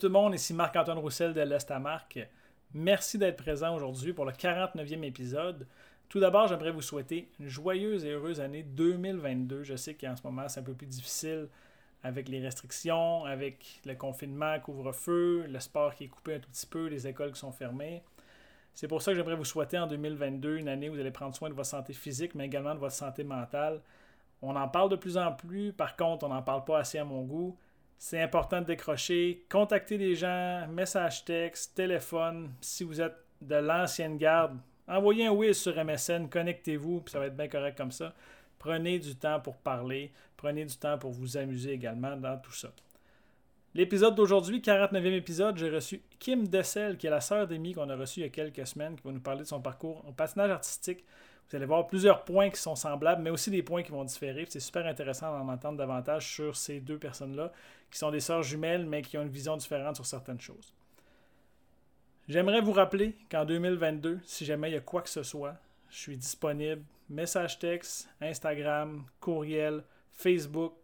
Tout le monde, ici Marc-Antoine Roussel de l'Est. Merci d'être présent aujourd'hui pour le 49e épisode. Tout d'abord, j'aimerais vous souhaiter une joyeuse et heureuse année 2022. Je sais qu'en ce moment, c'est un peu plus difficile avec les restrictions, avec le confinement, couvre-feu, le sport qui est coupé un tout petit peu, les écoles qui sont fermées. C'est pour ça que j'aimerais vous souhaiter en 2022 une année où vous allez prendre soin de votre santé physique, mais également de votre santé mentale. On en parle de plus en plus, par contre, on n'en parle pas assez à mon goût. C'est important de décrocher, contacter des gens, message texte, téléphone. Si vous êtes de l'ancienne garde, envoyez un oui sur MSN, connectez-vous, puis ça va être bien correct comme ça. Prenez du temps pour parler, prenez du temps pour vous amuser également dans tout ça. L'épisode d'aujourd'hui, 49e épisode, j'ai reçu Kim Dessel, qui est la sœur d'Amy qu'on a reçue il y a quelques semaines, qui va nous parler de son parcours au patinage artistique. Vous allez voir plusieurs points qui sont semblables, mais aussi des points qui vont différer. C'est super intéressant d'en entendre davantage sur ces deux personnes-là, qui sont des sœurs jumelles, mais qui ont une vision différente sur certaines choses. J'aimerais vous rappeler qu'en 2022, si jamais il y a quoi que ce soit, je suis disponible. Message texte, Instagram, courriel, Facebook.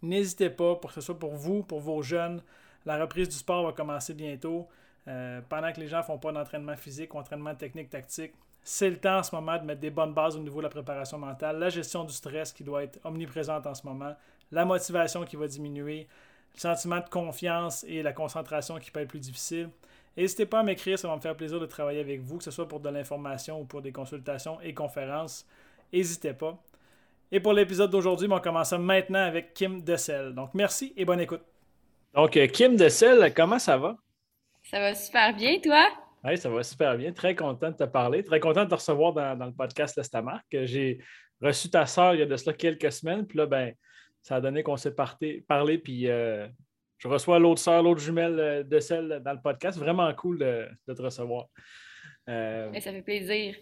N'hésitez pas, pour que ce soit pour vous, pour vos jeunes. La reprise du sport va commencer bientôt. Euh, pendant que les gens ne font pas d'entraînement physique ou entraînement technique, tactique, c'est le temps en ce moment de mettre des bonnes bases au niveau de la préparation mentale, la gestion du stress qui doit être omniprésente en ce moment, la motivation qui va diminuer, le sentiment de confiance et la concentration qui peut être plus difficile. N'hésitez pas à m'écrire, ça va me faire plaisir de travailler avec vous, que ce soit pour de l'information ou pour des consultations et conférences. N'hésitez pas. Et pour l'épisode d'aujourd'hui, on commence maintenant avec Kim Dessel. Donc merci et bonne écoute. Donc euh, Kim Dessel, comment ça va? Ça va super bien, toi? Oui, ça va super bien. Très content de te parler. Très content de te recevoir dans, le podcast Lestamarque. J'ai reçu ta soeur il y a de cela quelques semaines. Puis là, ben, ça a donné qu'on s'est parlé. Puis euh, je reçois l'autre soeur, l'autre jumelle euh, de celle dans le podcast. Vraiment cool de, te recevoir. Euh, ça fait plaisir.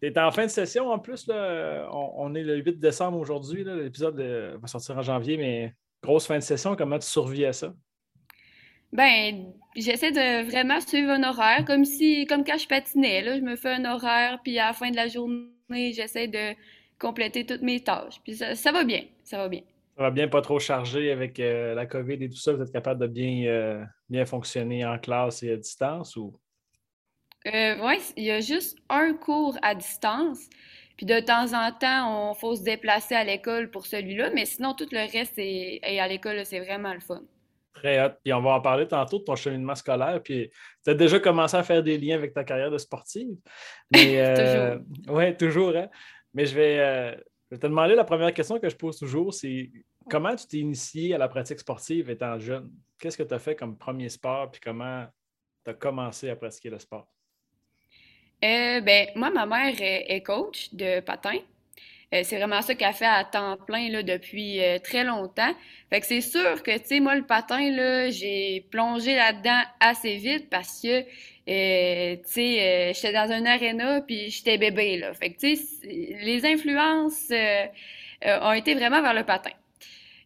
Tu es en fin de session en plus. Là, on, est le 8 décembre aujourd'hui. L'épisode va sortir en janvier, mais grosse fin de session. Comment tu survis à ça? Ben, j'essaie de vraiment suivre un horaire, comme si, comme quand je patinais, là, je me fais un horaire, puis à la fin de la journée, j'essaie de compléter toutes mes tâches. Puis ça, va bien, ça va bien. Ça va bien, pas trop chargé avec euh, la COVID et tout ça. Vous êtes capable de bien, euh, bien fonctionner en classe et à distance ou? Euh, oui, il y a juste un cours à distance. Puis de temps en temps, on faut se déplacer à l'école pour celui-là, mais sinon, tout le reste est, est à l'école, c'est vraiment le fun. Très hâte. Puis on va en parler tantôt de ton cheminement scolaire. Puis tu as déjà commencé à faire des liens avec ta carrière de sportive. Mais, euh, toujours. Oui, toujours. Hein? Mais je vais, euh, je vais, te demander la première question que je pose toujours c'est comment tu t'es initié à la pratique sportive étant jeune? Qu'est-ce que tu as fait comme premier sport? Puis comment tu as commencé à pratiquer le sport? Euh, ben, moi, ma mère est coach de patin. Euh, c'est vraiment ça qu'elle fait à temps plein là, depuis euh, très longtemps. Fait que c'est sûr que, tu sais, moi, le patin, là, j'ai plongé là-dedans assez vite parce que, euh, tu j'étais dans un aréna puis j'étais bébé. Fait que, les influences ont été vraiment vers le patin.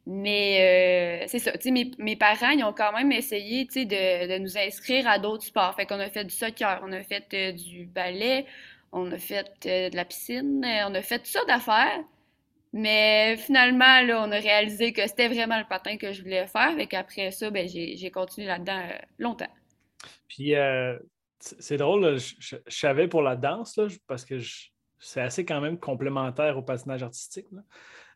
Mais c'est ça, mes, parents, ont quand même essayé, de, nous inscrire à d'autres sports. Fait qu'on a fait du soccer, on a fait du ballet, on a fait euh, de la piscine, euh, on a fait tout ça d'affaires. Mais finalement, là, on a réalisé que c'était vraiment le patin que je voulais faire. Et qu'après ça, ben, j'ai continué là-dedans euh, longtemps. Puis, c'est drôle, je, savais pour la danse, parce que c'est assez quand même complémentaire au patinage artistique.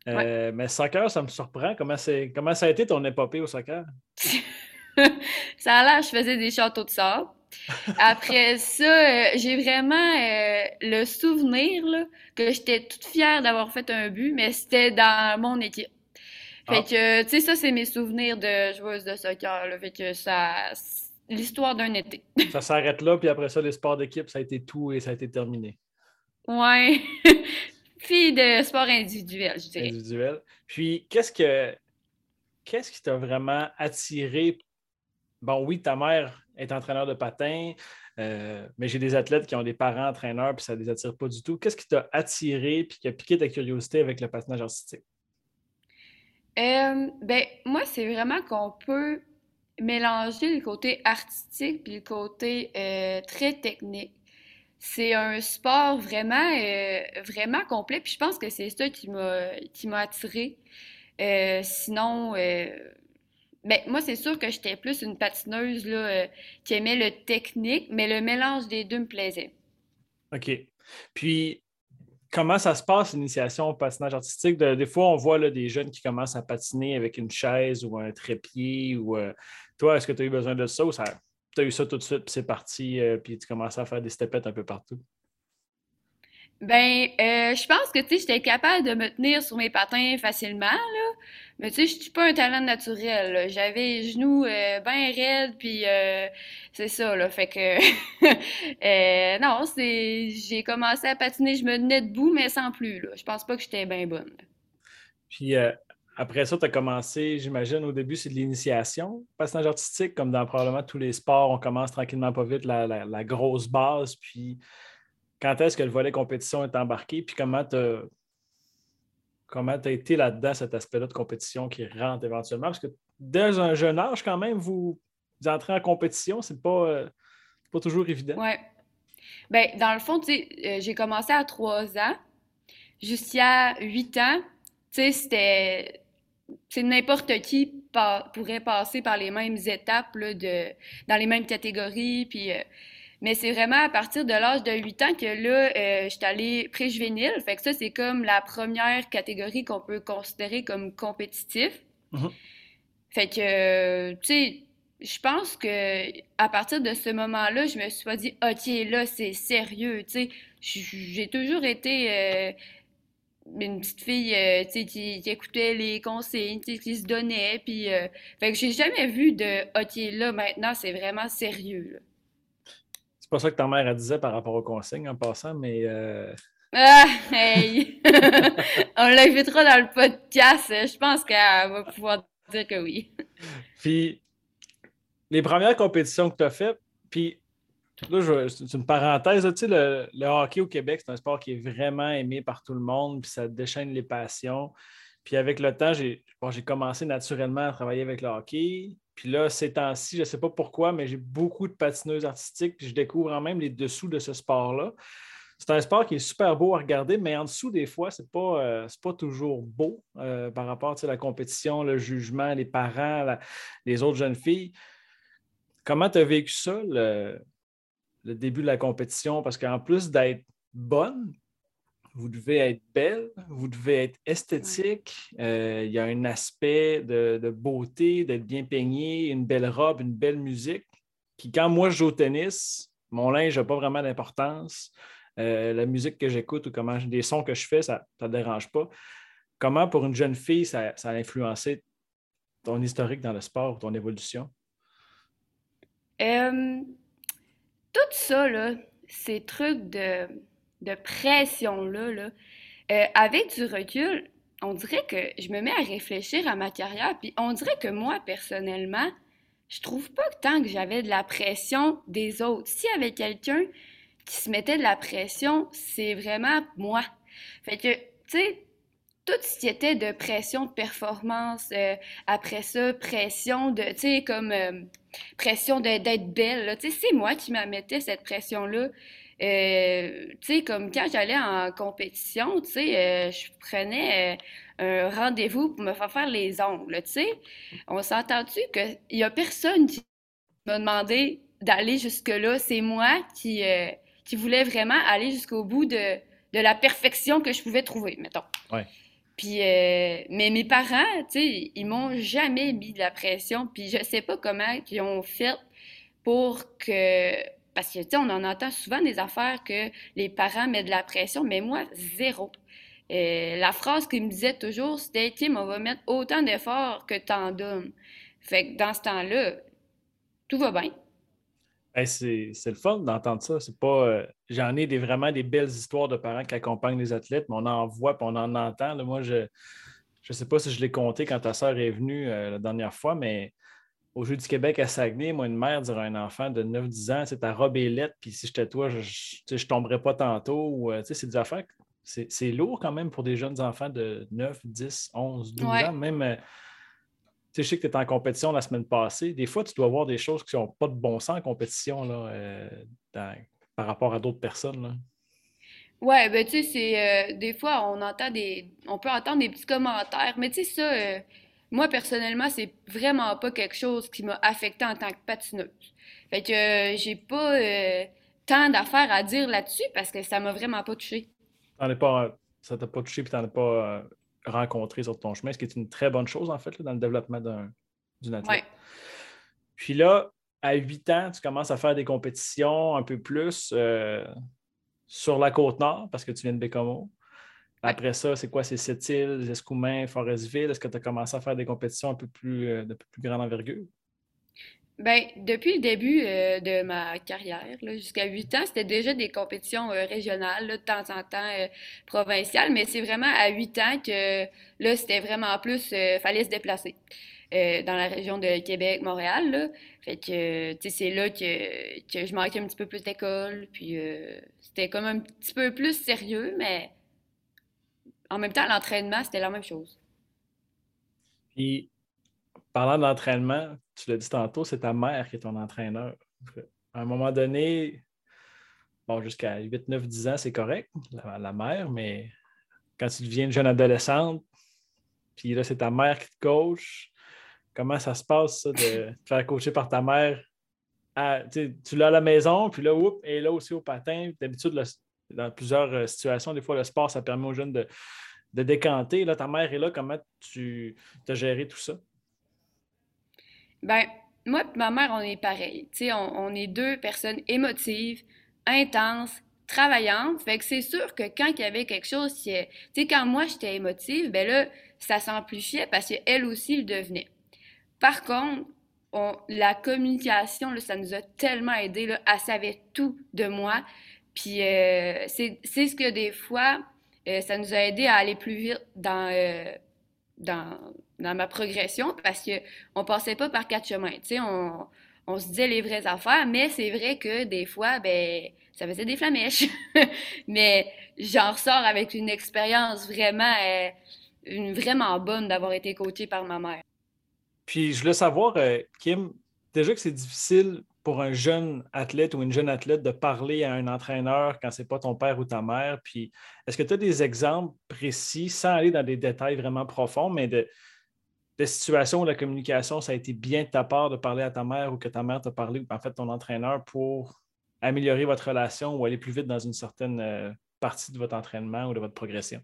Mais soccer, ça me surprend. Comment, comment ça a été ton épopée au soccer? ça a l'air, je faisais des châteaux de sable. Après ça, euh, j'ai vraiment euh, le souvenir que j'étais toute fière d'avoir fait un but, mais c'était dans mon équipe. Fait ah. que, tu sais, ça, c'est mes souvenirs de joueuse de soccer. Là. Fait que ça. L'histoire d'un été. ça s'arrête là, puis après ça, les sports d'équipe, ça a été tout et ça a été terminé. Ouais. Fille de sport individuel, je dirais. Individuel. Puis, qu'est-ce que. Qu'est-ce qui t'a vraiment attiré? Bon, oui, ta mère est entraîneur de patin, euh, mais j'ai des athlètes qui ont des parents entraîneurs, puis ça ne les attire pas du tout. Qu'est-ce qui t'a attiré puis qui a piqué ta curiosité avec le patinage artistique? Euh, ben, moi, c'est vraiment qu'on peut mélanger le côté artistique puis le côté euh, très technique. C'est un sport vraiment, vraiment complet, puis je pense que c'est ça qui m'a, qui m'a attiré. sinon, ben, moi, c'est sûr que j'étais plus une patineuse là, euh, qui aimait le technique, mais le mélange des deux me plaisait. OK. Puis, comment ça se passe, l'initiation au patinage artistique? des fois, on voit là, des jeunes qui commencent à patiner avec une chaise ou un trépied. Ou, euh, toi, est-ce que tu as eu besoin de ça ou tu as eu ça tout de suite, puis c'est parti, euh, puis tu commences à faire des stepettes un peu partout? Ben, euh, je pense que, tu sais, j'étais capable de me tenir sur mes patins facilement, là. Mais, tu sais, je suis pas un talent naturel, J'avais les genoux euh, bien raides, puis euh, c'est ça, là. Fait que, non, c'est... J'ai commencé à patiner, je me tenais debout, mais sans plus, là. Je pense pas que j'étais bien bonne. Puis, après ça, tu as commencé, j'imagine, au début, c'est de l'initiation, patinage artistique, comme dans probablement tous les sports, on commence tranquillement pas vite la, la grosse base, puis quand est-ce que le volet compétition est embarqué, puis comment tu as, été là-dedans, cet aspect-là de compétition qui rentre éventuellement? Parce que dès un jeune âge, quand même, vous, entrez en compétition, c'est pas, euh, pas toujours évident. Oui. Bien, dans le fond, euh, j'ai commencé à trois ans. Jusqu'à huit ans, tu sais, c'était. N'importe qui pourrait passer par les mêmes étapes de, dans les mêmes catégories. Puis, euh, mais c'est vraiment à partir de l'âge de 8 ans que là, euh, je suis allée pré-juvénile. Fait que ça, c'est comme la première catégorie qu'on peut considérer comme compétitif. Mm-hmm. Fait que, tu sais, je pense que à partir de ce moment-là, je me suis pas dit, OK, là, c'est sérieux. Tu sais, j'ai toujours été. Euh, une petite fille euh, sais, qui, écoutait les consignes, qui se donnait. Puis, fait que j'ai jamais vu de OK, là, maintenant, c'est vraiment sérieux. Pas ça que ta mère disait par rapport aux consignes en passant, mais. Euh, ah, hey! On l'invitera dans le podcast. Je pense qu'elle va pouvoir dire que oui. Puis, les premières compétitions que tu as faites, puis là, c'est une parenthèse, tu sais, le, le, hockey au Québec, c'est un sport qui est vraiment aimé par tout le monde, puis ça déchaîne les passions. Puis avec le temps, j'ai commencé naturellement à travailler avec le hockey. Puis là, ces temps-ci, je ne sais pas pourquoi, mais j'ai beaucoup de patineuses artistiques, puis je découvre en même les dessous de ce sport-là. C'est un sport qui est super beau à regarder, mais en dessous, des fois, ce n'est pas, euh, pas toujours beau euh, par rapport à la compétition, le jugement, les parents, les autres jeunes filles. Comment tu as vécu ça, le, le début de la compétition? Parce qu'en plus d'être bonne, vous devez être belle, vous devez être esthétique. Euh, il y a un aspect de, beauté, d'être bien peigné, une belle robe, une belle musique. Quand moi je joue au tennis, mon linge n'a pas vraiment d'importance. Euh, la musique que j'écoute ou comment des sons que je fais, ça ne dérange pas. Comment pour une jeune fille, ça, a influencé ton historique dans le sport, ton évolution? Euh, tout ça, là, ces trucs de de pression-là, là, euh, avec du recul, on dirait que je me mets à réfléchir à ma carrière, puis on dirait que moi, personnellement, je trouve pas que tant que j'avais de la pression des autres. S'il y avait quelqu'un qui se mettait de la pression, c'est vraiment moi. Fait que, tu sais, tout ce qui était de pression de performance, euh, après ça, pression de, tu sais, comme euh, pression d'être belle, tu sais, c'est moi qui me mettais cette pression-là. Euh, tu sais, comme quand j'allais en compétition, tu sais, euh, je prenais euh, un rendez-vous pour me faire faire les ongles, tu sais. On s'entend-tu qu'il n'y a personne qui m'a demandé d'aller jusque-là. C'est moi qui, qui voulais vraiment aller jusqu'au bout de, de, la perfection que je pouvais trouver, mettons. Ouais. Puis, mais mes parents, tu sais, ils m'ont jamais mis de la pression. Puis je sais pas comment ils ont fait pour que parce que, tu sais, on en entend souvent des affaires que les parents mettent de la pression, mais moi, zéro. la phrase qu'il me disait toujours, c'était Tim, on va mettre autant d'efforts que tant d'hommes. Fait que dans ce temps-là, tout va bien. c'est le fun d'entendre ça. C'est pas. Euh, j'en ai des, vraiment des belles histoires de parents qui accompagnent les athlètes, mais on en voit et on en entend. moi, je ne sais pas si je l'ai compté quand ta soeur est venue euh, la dernière fois, mais au Jeu du Québec à Saguenay, moi, une mère dirait à un enfant de 9-10 ans, c'est ta robe est lettre, puis si j'étais toi, je ne tomberais pas tantôt. Euh, c'est des affaires. C'est lourd quand même pour des jeunes enfants de 9, 10, 11, 12 ans. Même, euh, je sais que tu étais en compétition la semaine passée. Des fois, tu dois voir des choses qui n'ont pas de bon sens en compétition là, euh, par rapport à d'autres personnes. Là. Ouais, ben tu sais, c'est des fois on entend des. On peut entendre des petits commentaires, mais tu sais, ça, moi, personnellement, c'est vraiment pas quelque chose qui m'a affecté en tant que patineuse. Fait que euh, j'ai pas euh, tant d'affaires à dire là-dessus parce que ça m'a vraiment pas touché. pas, ça t'a pas touché et t'en as pas euh, rencontré sur ton chemin, ce qui est une très bonne chose, en fait, dans le développement d'une athlète. Puis là, à 8 ans, tu commences à faire des compétitions un peu plus sur la côte nord parce que tu viens de Bécomo. Après ça, c'est quoi? C'est Sept-Îles, Escoumins, Forestville. Est-ce que tu as commencé à faire des compétitions un peu plus, euh, de plus grande envergure? Bien, depuis le début euh, de ma carrière, jusqu'à 8 ans, c'était déjà des compétitions euh, régionales, de temps en temps provinciales, mais c'est vraiment à 8 ans que là, c'était vraiment plus, fallait se déplacer. dans la région de Québec, Montréal. Fait que, c'est là que, que, je manquais un petit peu plus d'école. Puis, c'était comme un petit peu plus sérieux, mais en même temps, l'entraînement, c'était la même chose. Puis, parlant d'entraînement, tu l'as dit tantôt, c'est ta mère qui est ton entraîneur. À un moment donné, bon, jusqu'à 8, 9, 10 ans, c'est correct, la, mère, mais quand tu deviens une jeune adolescente, puis là, c'est ta mère qui te coach, comment ça se passe, ça, de te faire coacher par ta mère? tu l'as à la maison, puis là, oups, et là aussi au patin. D'habitude, dans plusieurs euh, situations, des fois, le sport, ça permet aux jeunes de, décanter. Là, ta mère est là, comment tu as géré tout ça? Ben, moi et ma mère, on est pareil. On, on est deux personnes émotives, intenses, travaillantes. Fait que c'est sûr que quand il y avait quelque chose tu sais, quand moi j'étais émotive, ben là, ça s'amplifiait parce qu'elle aussi le devenait. Par contre, la communication, là, ça nous a tellement aidé. Elle savait tout de moi. Puis euh, c'est ce que des fois, euh, ça nous a aidé à aller plus vite dans, euh, dans, dans, ma progression parce qu'on ne passait pas par quatre chemins. On, on, se disait les vraies affaires, mais c'est vrai que des fois, ben, ça faisait des flamèches. mais j'en ressors avec une expérience vraiment, une, vraiment bonne d'avoir été coachée par ma mère. Puis je voulais savoir, Kim, déjà que c'est difficile pour un jeune athlète ou une jeune athlète de parler à un entraîneur quand ce n'est pas ton père ou ta mère? Puis est-ce que tu as des exemples précis, sans aller dans des détails vraiment profonds, mais de, situations où la communication, ça a été bien de ta part de parler à ta mère ou que ta mère t'a parlé, ou en fait ton entraîneur, pour améliorer votre relation ou aller plus vite dans une certaine euh, partie de votre entraînement ou de votre progression?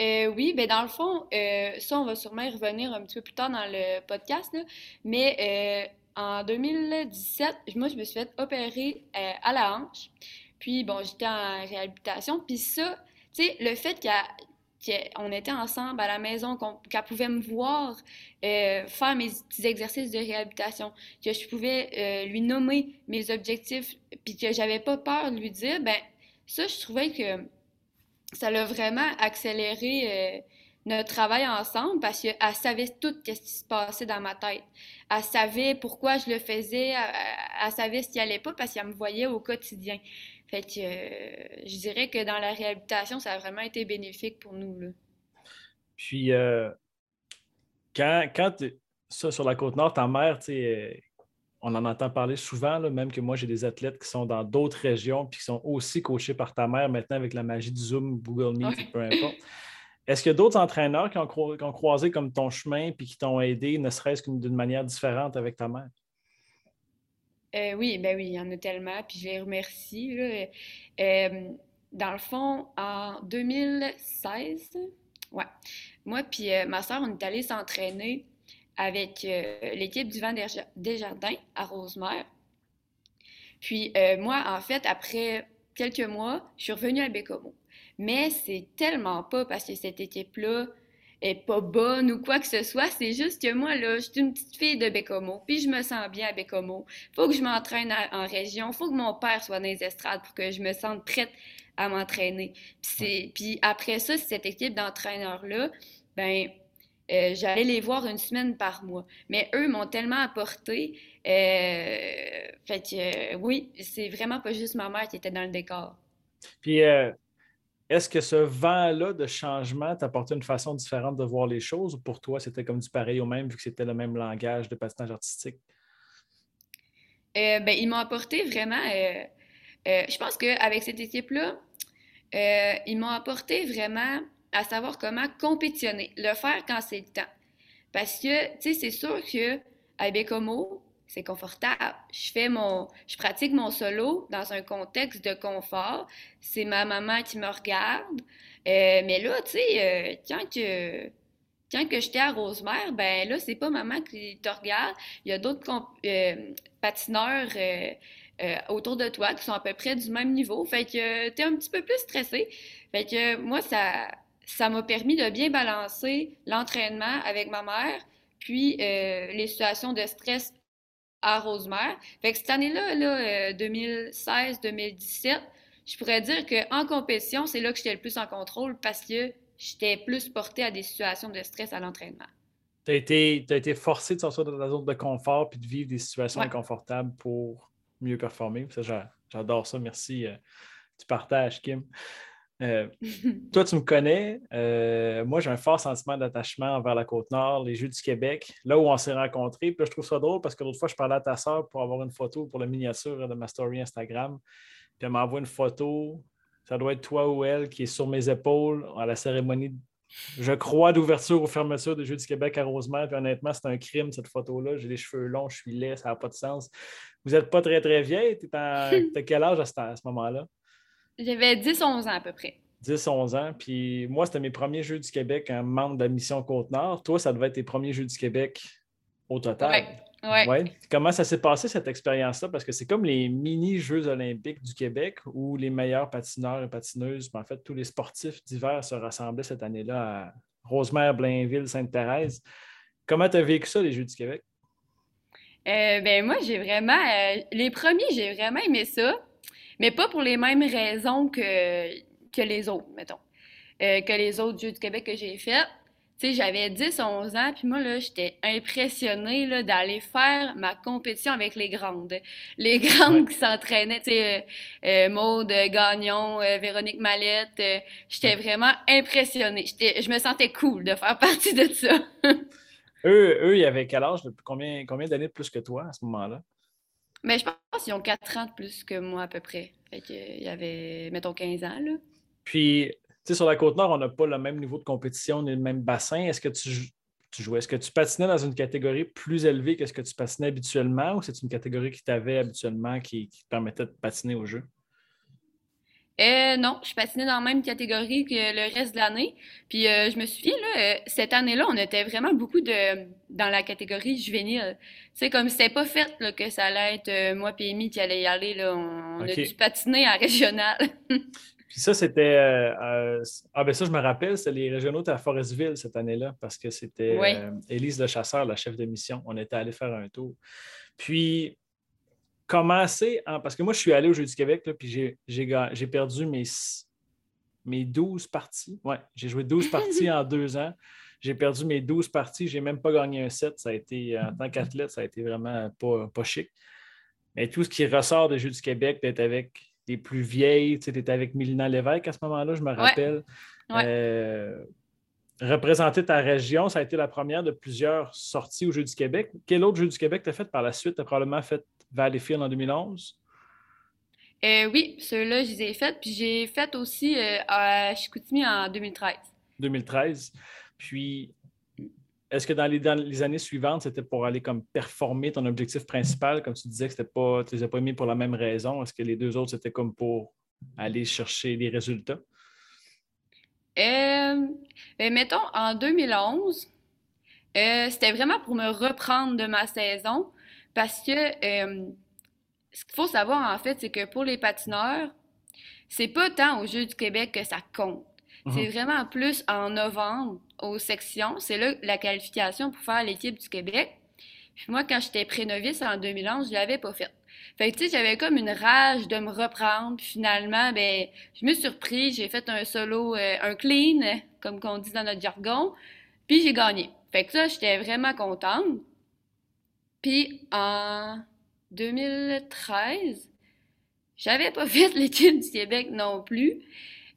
Euh, oui, ben dans le fond, euh, ça, on va sûrement y revenir un petit peu plus tard dans le podcast, mais en 2017, moi, je me suis fait opérer euh, à la hanche. Puis, bon, j'étais en réhabilitation. Puis ça, tu sais, le fait qu'on était ensemble à la maison, qu'elle pouvait me voir euh, faire mes petits exercices de réhabilitation, que je pouvais euh, lui nommer mes objectifs, puis que j'avais pas peur de lui dire, ben ça, je trouvais que ça l'a vraiment accéléré notre travail ensemble parce qu'elle savait tout ce qui se passait dans ma tête. Elle savait pourquoi je le faisais, elle, savait ce qui allait pas parce qu'elle me voyait au quotidien. Fait que euh, je dirais que dans la réhabilitation, ça a vraiment été bénéfique pour nous. Là. Puis, euh, quand, quand ça, sur la côte nord, ta mère, euh, on en entend parler souvent, même que moi, j'ai des athlètes qui sont dans d'autres régions puis qui sont aussi coachés par ta mère maintenant avec la magie du Zoom, Google Meet, peu importe. Est-ce qu'il y a d'autres entraîneurs qui ont, croisé comme ton chemin puis qui t'ont aidé, ne serait-ce qu'une d'une manière différente avec ta mère? Euh, oui, ben oui, il y en a tellement, puis je les remercie. Euh, dans le fond, en 2016, ouais, moi puis euh, ma soeur, on est allés s'entraîner avec l'équipe du vent des Jardins à Rosemère. Puis moi, en fait, après quelques mois, je suis revenue à Bécomo. Mais c'est tellement pas parce que cette équipe-là est pas bonne ou quoi que ce soit. C'est juste que moi, là, je suis une petite fille de Bécomo, puis je me sens bien à Bécomo. Faut que je m'entraîne en région. Faut que mon père soit dans les estrades pour que je me sente prête à m'entraîner. Puis, puis après ça, cette équipe d'entraîneurs-là, ben euh, j'allais les voir une semaine par mois. Mais eux m'ont tellement apporté. Euh, fait que euh, oui, c'est vraiment pas juste ma mère qui était dans le décor. Puis est-ce que ce vent-là de changement t'apportait une façon différente de voir les choses ou pour toi, c'était comme du pareil au même vu que c'était le même langage de patinage artistique? ben, ils m'ont apporté vraiment. je pense qu'avec cette équipe-là, ils m'ont apporté vraiment à savoir comment compétitionner, le faire quand c'est le temps. Parce que, tu sais, c'est sûr que à Bécomo, c'est confortable. Je fais mon, je pratique mon solo dans un contexte de confort. C'est ma maman qui me regarde. Euh, mais là, tu sais, euh, que, quand que j'étais à Rosemère, ben là, c'est pas maman qui te regarde. Il y a d'autres euh, patineurs autour de toi qui sont à peu près du même niveau. Fait que tu es un petit peu plus stressé. Fait que moi, ça, ça m'a permis de bien balancer l'entraînement avec ma mère, puis euh, les situations de stress à Rosemère. Fait que cette année-là, là, 2016-2017, euh, je pourrais dire qu'en compétition, c'est là que j'étais le plus en contrôle parce que j'étais plus portée à des situations de stress à l'entraînement. Tu as été, été forcé de sortir de ta zone de confort puis de vivre des situations inconfortables pour mieux performer. J'adore ça. Merci euh, du partage, Kim. Euh, toi, tu me connais. Euh, moi, j'ai un fort sentiment d'attachement envers la Côte-Nord, les Jeux du Québec, là où on s'est rencontrés. Puis je trouve ça drôle parce que l'autre fois, je parlais à ta soeur pour avoir une photo pour la miniature de ma story Instagram. Puis elle m'envoie une photo. Ça doit être toi ou elle qui est sur mes épaules à la cérémonie, je crois, d'ouverture ou fermeture des Jeux du Québec à Rosemère. Puis honnêtement, c'est un crime, cette photo-là. J'ai les cheveux longs, je suis laid, ça n'a pas de sens. Vous n'êtes pas très, très vieille. Tu quel âge à ce moment-là? J'avais 10-11 ans à peu près. 10-11 ans. Puis moi, c'était mes premiers Jeux du Québec en membre de la mission Côte-Nord. Toi, ça devait être tes premiers Jeux du Québec au total. Oui. Ouais. Comment ça s'est passé cette expérience-là? Parce que c'est comme les mini-Jeux olympiques du Québec où les meilleurs patineurs et patineuses, en fait, tous les sportifs d'hiver se rassemblaient cette année-là à Rosemère, Blainville, Sainte-Thérèse. Comment tu as vécu ça, les Jeux du Québec? Euh, ben moi, j'ai vraiment. Euh, les premiers, j'ai vraiment aimé ça mais pas pour les mêmes raisons que, que les autres, mettons. Euh, que les autres Jeux du Québec que j'ai fait. Tu sais, j'avais 10, 11 ans, puis moi, là, j'étais impressionnée, là, d'aller faire ma compétition avec les grandes. Les grandes qui s'entraînaient, tu sais, euh, euh Maude Gagnon, euh, Véronique Mallette. j'étais vraiment impressionnée. Je me sentais cool de faire partie de ça. eux, eux, ils avaient quel âge? Combien, combien d'années de plus que toi à ce moment-là? Mais je pense qu'ils ont 4 ans de plus que moi à peu près. Fait qu'il y avait, mettons, 15 ans. Là. Puis, tu sais, sur la Côte-Nord, on n'a pas le même niveau de compétition ni le même bassin. Est-ce que tu, tu jouais, est-ce que tu patinais dans une catégorie plus élevée que ce que tu patinais habituellement ou c'est une catégorie qui t'avait habituellement qui, qui permettait de patiner au jeu? Euh, non, je patinais dans la même catégorie que le reste de l'année. Puis euh, je me souviens, là, euh, cette année-là, on était vraiment beaucoup de dans la catégorie juvénile. C'est comme c'était pas fait là, que ça allait être moi et Amy qui allait y aller. Là. On, a dû patiner en régional. Puis ça, c'était. ah, ben ça, je me rappelle, c'était les régionaux à Forestville cette année-là, parce que c'était Élise Le Chasseur, la chef de mission. On était allé faire un tour. Puis, commencé, parce que moi, je suis allé au Jeux du Québec, là, puis j'ai perdu mes, mes 12 parties. Ouais, j'ai joué 12 parties en deux ans. J'ai perdu mes 12 parties. J'ai même pas gagné un set. Ça a été, en tant qu'athlète, ça a été vraiment pas, pas chic. Mais tout ce qui ressort des Jeux du Québec, d'être avec les plus vieilles, tu étais avec Mélina Lévesque à ce moment-là, je me rappelle. Euh, représenter ta région, ça a été la première de plusieurs sorties au Jeux du Québec. Quel autre Jeu du Québec tu as fait par la suite? Tu as probablement fait Valleyfield en 2011? Euh, oui, ceux-là, je les ai faits. Puis j'ai fait aussi euh, à Chicoutimi en 2013. 2013. Puis, est-ce que dans les, les, années suivantes, c'était pour aller comme performer ton objectif principal? Comme tu disais que c'était pas, tu ne les as pas mis pour la même raison. Est-ce que les deux autres, c'était comme pour aller chercher des résultats? Euh, ben, mettons, en 2011, c'était vraiment pour me reprendre de ma saison. Parce que euh, ce qu'il faut savoir, en fait, c'est que pour les patineurs, c'est pas tant aux Jeux du Québec que ça compte. C'est mhm. vraiment plus en novembre aux sections. C'est là la qualification pour faire l'équipe du Québec. Puis moi, quand j'étais pré-novice en 2011, je l'avais pas faite. Fait que, tu sais, j'avais comme une rage de me reprendre. Puis finalement, ben, je me suis surpris. J'ai fait un solo, euh, un clean, comme qu'on dit dans notre jargon. Puis j'ai gagné. Fait que ça, j'étais vraiment contente. Puis en 2013, j'avais pas fait l'équipe du Québec non plus.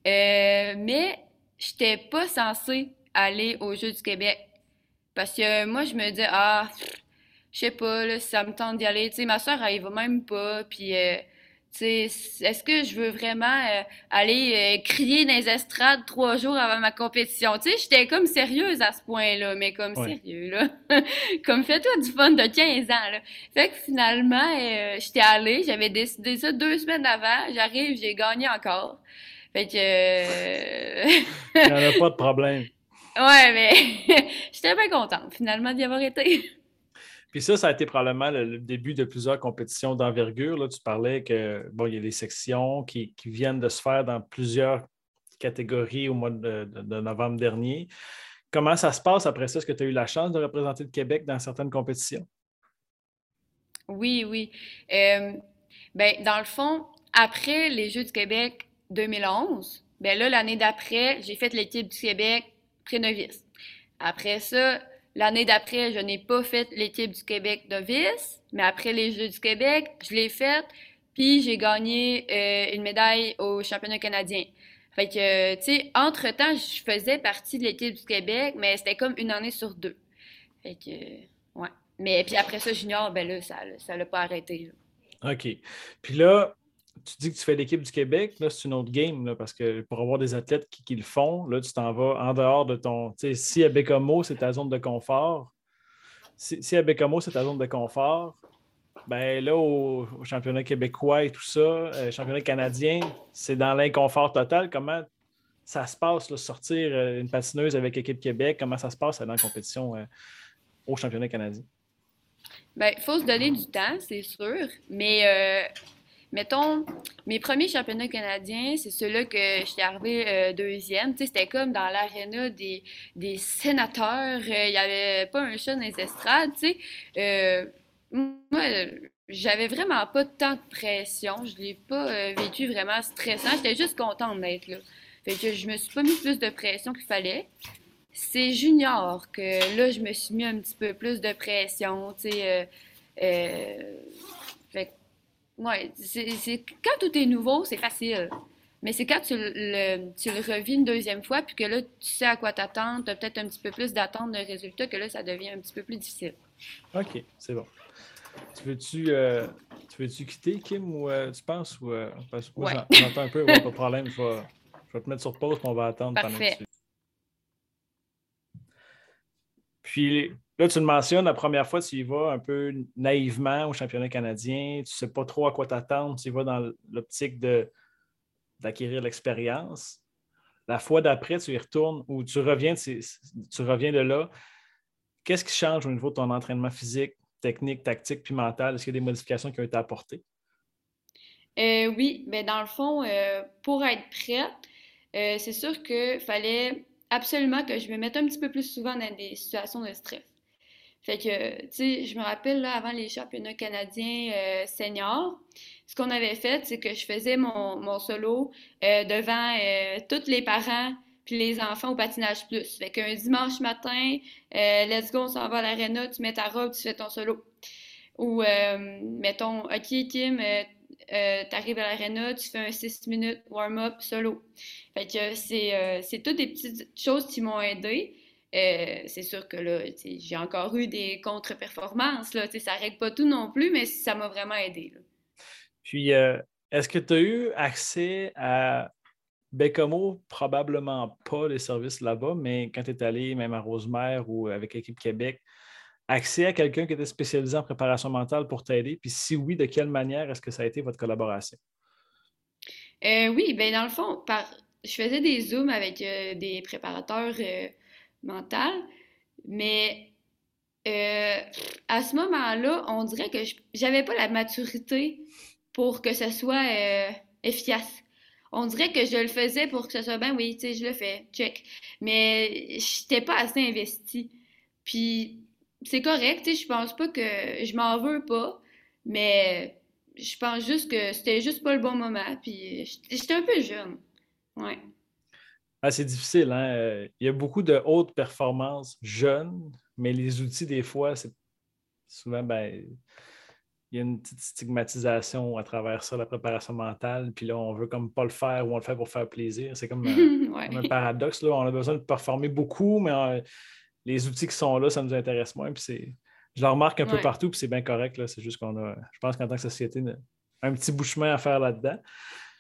Euh, mais j'étais pas censée aller aux Jeux du Québec. Parce que moi, je me dis, ah, je sais pas, là, ça me tente d'y aller. Tu sais, ma soeur, elle y va même pas. Puis, euh, est-ce que je veux vraiment euh, aller euh, crier dans les estrades trois jours avant ma compétition? Tu sais, j'étais comme sérieuse à ce point-là, mais comme sérieux, là. comme fais-toi du fun de 15 ans, là. Fait que finalement, j'étais allée, j'avais décidé ça deux semaines avant. J'arrive, j'ai gagné encore. Fait que. Il n'y en a pas de problème. Ouais, mais j'étais bien contente finalement d'y avoir été. Puis ça, ça a été probablement le, début de plusieurs compétitions d'envergure. Là, tu parlais que bon, il y a des sections qui, viennent de se faire dans plusieurs catégories au mois de, novembre dernier. Comment ça se passe après ça? Est-ce que tu as eu la chance de représenter le Québec dans certaines compétitions? Oui, oui. Euh, ben, dans le fond, après les Jeux du Québec 2011, ben là, l'année d'après, j'ai fait l'équipe du Québec pré-novice. Après ça, L'année d'après, je n'ai pas fait l'équipe du Québec novice, mais après les Jeux du Québec, je l'ai faite, puis j'ai gagné euh, une médaille au championnat canadien. Fait que, tu sais, entre-temps, je faisais partie de l'équipe du Québec, mais c'était comme une année sur deux. Fait que, ouais. Mais puis après ça, junior, ben là, ça ne l'a pas arrêté. OK. Puis là, tu dis que tu fais l'équipe du Québec, là, c'est une autre game, parce que pour avoir des athlètes qui, le font, là, tu t'en vas en dehors de ton. Si à Bécomo, c'est ta zone de confort, si, à Bécomo, c'est ta zone de confort, ben là, au, championnat québécois et tout ça, euh, championnat canadien, c'est dans l'inconfort total. Comment ça se passe, sortir euh, une patineuse avec l'équipe Québec? Comment ça se passe dans la compétition euh, au championnat canadien? Bien, il faut se donner du temps, c'est sûr, mais mettons, mes premiers championnats canadiens, c'est ceux-là que j'étais arrivée euh, deuxième. C'était comme dans l'aréna des, des sénateurs. Euh, il n'y avait pas un chat dans les estrades, tu. Euh, moi, j'avais vraiment pas tant de pression. Je l'ai pas vécu vraiment stressant. J'étais juste contente d'être là. Fait que je me suis pas mis plus de pression qu'il fallait. C'est junior que là, je me suis mis un petit peu plus de pression. Oui, c'est quand tout est nouveau, c'est facile. Mais c'est quand tu le, tu le revis une deuxième fois, puis que là, tu sais à quoi t'attendre, tu as peut-être un petit peu plus d'attente de résultats, que là, ça devient un petit peu plus difficile. OK, c'est bon. Tu veux-tu euh, veux quitter, Kim, ou euh, tu penses? Ou, euh, parce que moi, j'entends un peu, pas de problème. Je vais, je vais, te mettre sur pause, puis on va attendre Parfait. pendant Puis Là, tu le mentionnes, la première fois, tu y vas un peu naïvement au championnat canadien, tu ne sais pas trop à quoi t'attendre, tu y vas dans l'optique d'acquérir l'expérience. La fois d'après, tu y retournes ou tu reviens, tu reviens de là. Qu'est-ce qui change au niveau de ton entraînement physique, technique, tactique puis mental? Est-ce qu'il y a des modifications qui ont été apportées? Euh, oui, mais dans le fond, euh, pour être prête, euh, c'est sûr qu'il fallait absolument que je me mette un petit peu plus souvent dans des situations de stress. Fait que, tu sais, je me rappelle, là, avant les championnats canadiens euh, seniors, ce qu'on avait fait, c'est que je faisais mon, mon solo euh, devant euh, tous les parents puis les enfants au patinage plus. Fait qu'un dimanche matin, let's go, on s'en va à l'aréna, tu mets ta robe, tu fais ton solo. Ou, mettons, OK, Kim, t'arrives à l'aréna, tu fais un 6 minutes warm-up solo. Fait que c'est toutes des petites choses qui m'ont aidé. Euh, c'est sûr que là, j'ai encore eu des contre-performances. Ça ne règle pas tout non plus, mais ça m'a vraiment aidé. Puis, euh, est-ce que tu as eu accès à Bécomo? Probablement pas les services là-bas, mais quand tu es allé même à Rosemère ou avec l'équipe Québec, accès à quelqu'un qui était spécialisé en préparation mentale pour t'aider? Puis si oui, de quelle manière est-ce que ça a été votre collaboration? Euh, oui, bien dans le fond, par... je faisais des Zooms avec des préparateurs mental, Mais euh, à ce moment-là, on dirait que j'avais pas la maturité pour que ce soit euh, efficace. on dirait que je le faisais pour que ce soit bien, oui, tu sais, je le fais, check. Mais j'étais pas assez investie. Puis c'est correct, tu sais, je pense pas que je m'en veux pas, mais je pense juste que c'était juste pas le bon moment. Puis j'étais un peu jeune. Ouais. Ah, c'est difficile, hein? Il y a beaucoup de hautes performances jeunes, mais les outils, des fois, c'est souvent, ben, il y a une petite stigmatisation à travers ça, la préparation mentale. Puis là, on veut comme pas le faire ou on le fait pour faire plaisir. C'est comme un, paradoxe. Là. On a besoin de performer beaucoup, mais euh, les outils qui sont là, ça nous intéresse moins. Puis c'est, je le remarque un peu partout, puis c'est bien correct. C'est juste qu'on a, je pense qu'en tant que société, un petit bout chemin à faire là-dedans.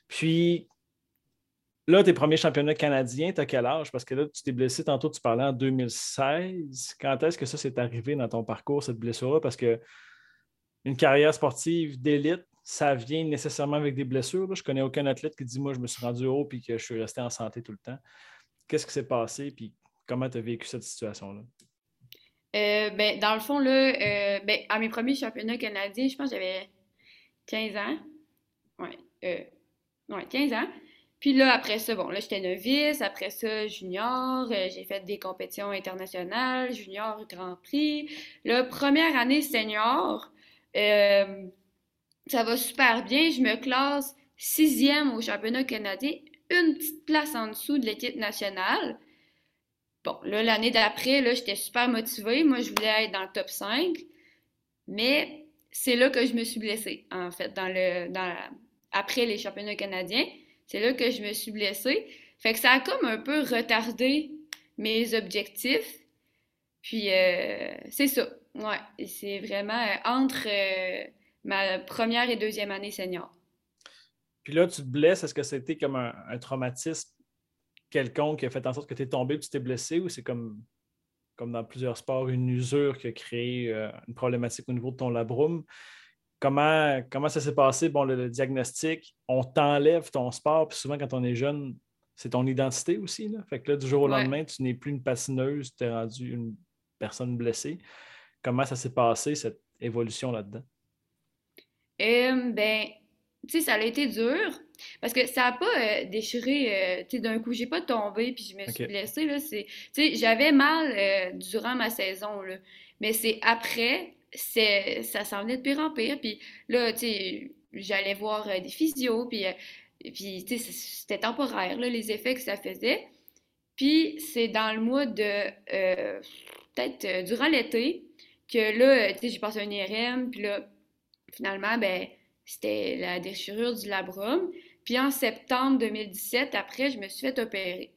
Puis là, tes premiers championnats canadiens, tu as quel âge? Parce que là, tu t'es blessé tantôt, tu parlais en 2016. Quand est-ce que ça s'est arrivé dans ton parcours, cette blessure-là? Parce que une carrière sportive d'élite, ça vient nécessairement avec des blessures. Je Je connais aucun athlète qui dit Moi, je me suis rendu haut et que je suis resté en santé tout le temps. Qu'est-ce qui s'est passé puis comment tu as vécu cette situation-là? Euh, ben, dans le fond, là, euh, ben, à mes premiers championnats canadiens, je pense que j'avais 15 ans. Ouais, euh, ouais, 15 ans. Puis là, après ça, bon, là, j'étais novice. Après ça, junior. j'ai fait des compétitions internationales, junior, Grand Prix. La première année senior, ça va super bien. Je me classe sixième au championnat canadien, une petite place en dessous de l'équipe nationale. Bon, là, l'année d'après, là, j'étais super motivée. Moi, je voulais être dans le top 5. Mais c'est là que je me suis blessée, en fait, dans le, dans après les championnats canadiens. C'est là que je me suis blessée. Fait que ça a comme un peu retardé mes objectifs. Puis, euh, c'est ça. Ouais, c'est vraiment euh, entre euh, ma première et deuxième année senior. Puis là, tu te blesses, est-ce que c'était comme un, traumatisme quelconque qui a fait en sorte que tu es tombé et tu t'es blessé ou c'est comme, comme dans plusieurs sports, une usure qui a créé euh, une problématique au niveau de ton labrum? Comment, comment ça s'est passé? Bon, le, diagnostic, on t'enlève ton sport, puis souvent quand on est jeune, c'est ton identité aussi. Là. Fait que là, du jour au lendemain, tu n'es plus une patineuse, tu es rendu une personne blessée. Comment ça s'est passé, cette évolution là-dedans? Euh, ben, tu sais, ça a été dur parce que ça n'a pas euh, déchiré, euh, tu sais, d'un coup, j'ai pas tombé puis je me suis blessée, là, tu sais, j'avais mal durant ma saison, là, mais c'est après, c'est, ça s'en venait de pire en pire, puis là, tu sais, j'allais voir des physios, puis, puis tu sais, c'était temporaire, là, les effets que ça faisait, puis c'est dans le mois de, peut-être durant l'été, que là, tu sais, j'ai passé un IRM, puis là, finalement, ben, c'était la déchirure du labrum. Puis en septembre 2017, après, je me suis fait opérer.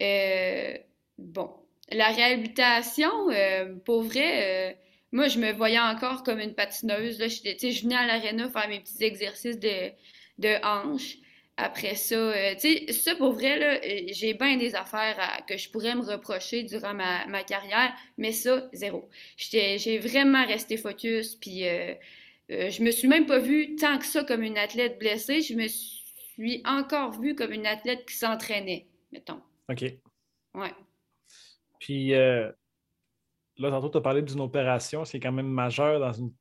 Euh, bon, la réhabilitation, euh, pour vrai, euh, moi, je me voyais encore comme une patineuse. Là, je venais à l'aréna faire mes petits exercices de, de hanches. Après ça, euh, tu sais, ça pour vrai, j'ai bien des affaires que je pourrais me reprocher durant ma, carrière, mais ça, zéro. J'ai vraiment resté focus, puis euh, je me suis même pas vue tant que ça comme une athlète blessée, je me suis encore vue comme une athlète qui s'entraînait, mettons. OK. Ouais. Puis là, tantôt, tu as parlé d'une opération, c'est quand même majeur dans une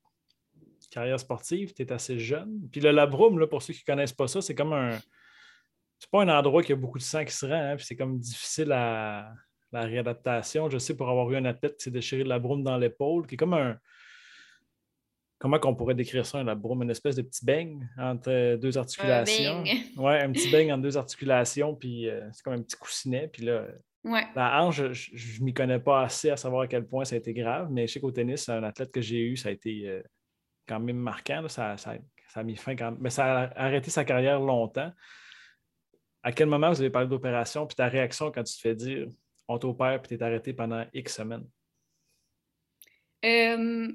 carrière sportive, tu es assez jeune. Puis le labrum, là, pour ceux qui ne connaissent pas ça, c'est comme un. C'est pas un endroit qui a beaucoup de sang qui se rend, hein, puis c'est comme difficile à la réadaptation. Je sais pour avoir eu un athlète qui s'est déchiré le labrum dans l'épaule, qui est comme un. Comment qu'on pourrait décrire ça, un labrum? Une espèce de petit beigne entre deux articulations? Oui, un petit beigne entre deux articulations, puis euh, c'est comme un petit coussinet. Puis là, la hanche, je ne m'y connais pas assez à savoir à quel point ça a été grave, mais je sais qu'au tennis, un athlète que j'ai eu, ça a été euh, quand même marquant. Ça, ça, a mis fin quand même. Mais ça a arrêté sa carrière longtemps. À quel moment vous avez parlé d'opération, puis ta réaction quand tu te fais dire on t'opère, puis tu es arrêté pendant X semaines? Euh,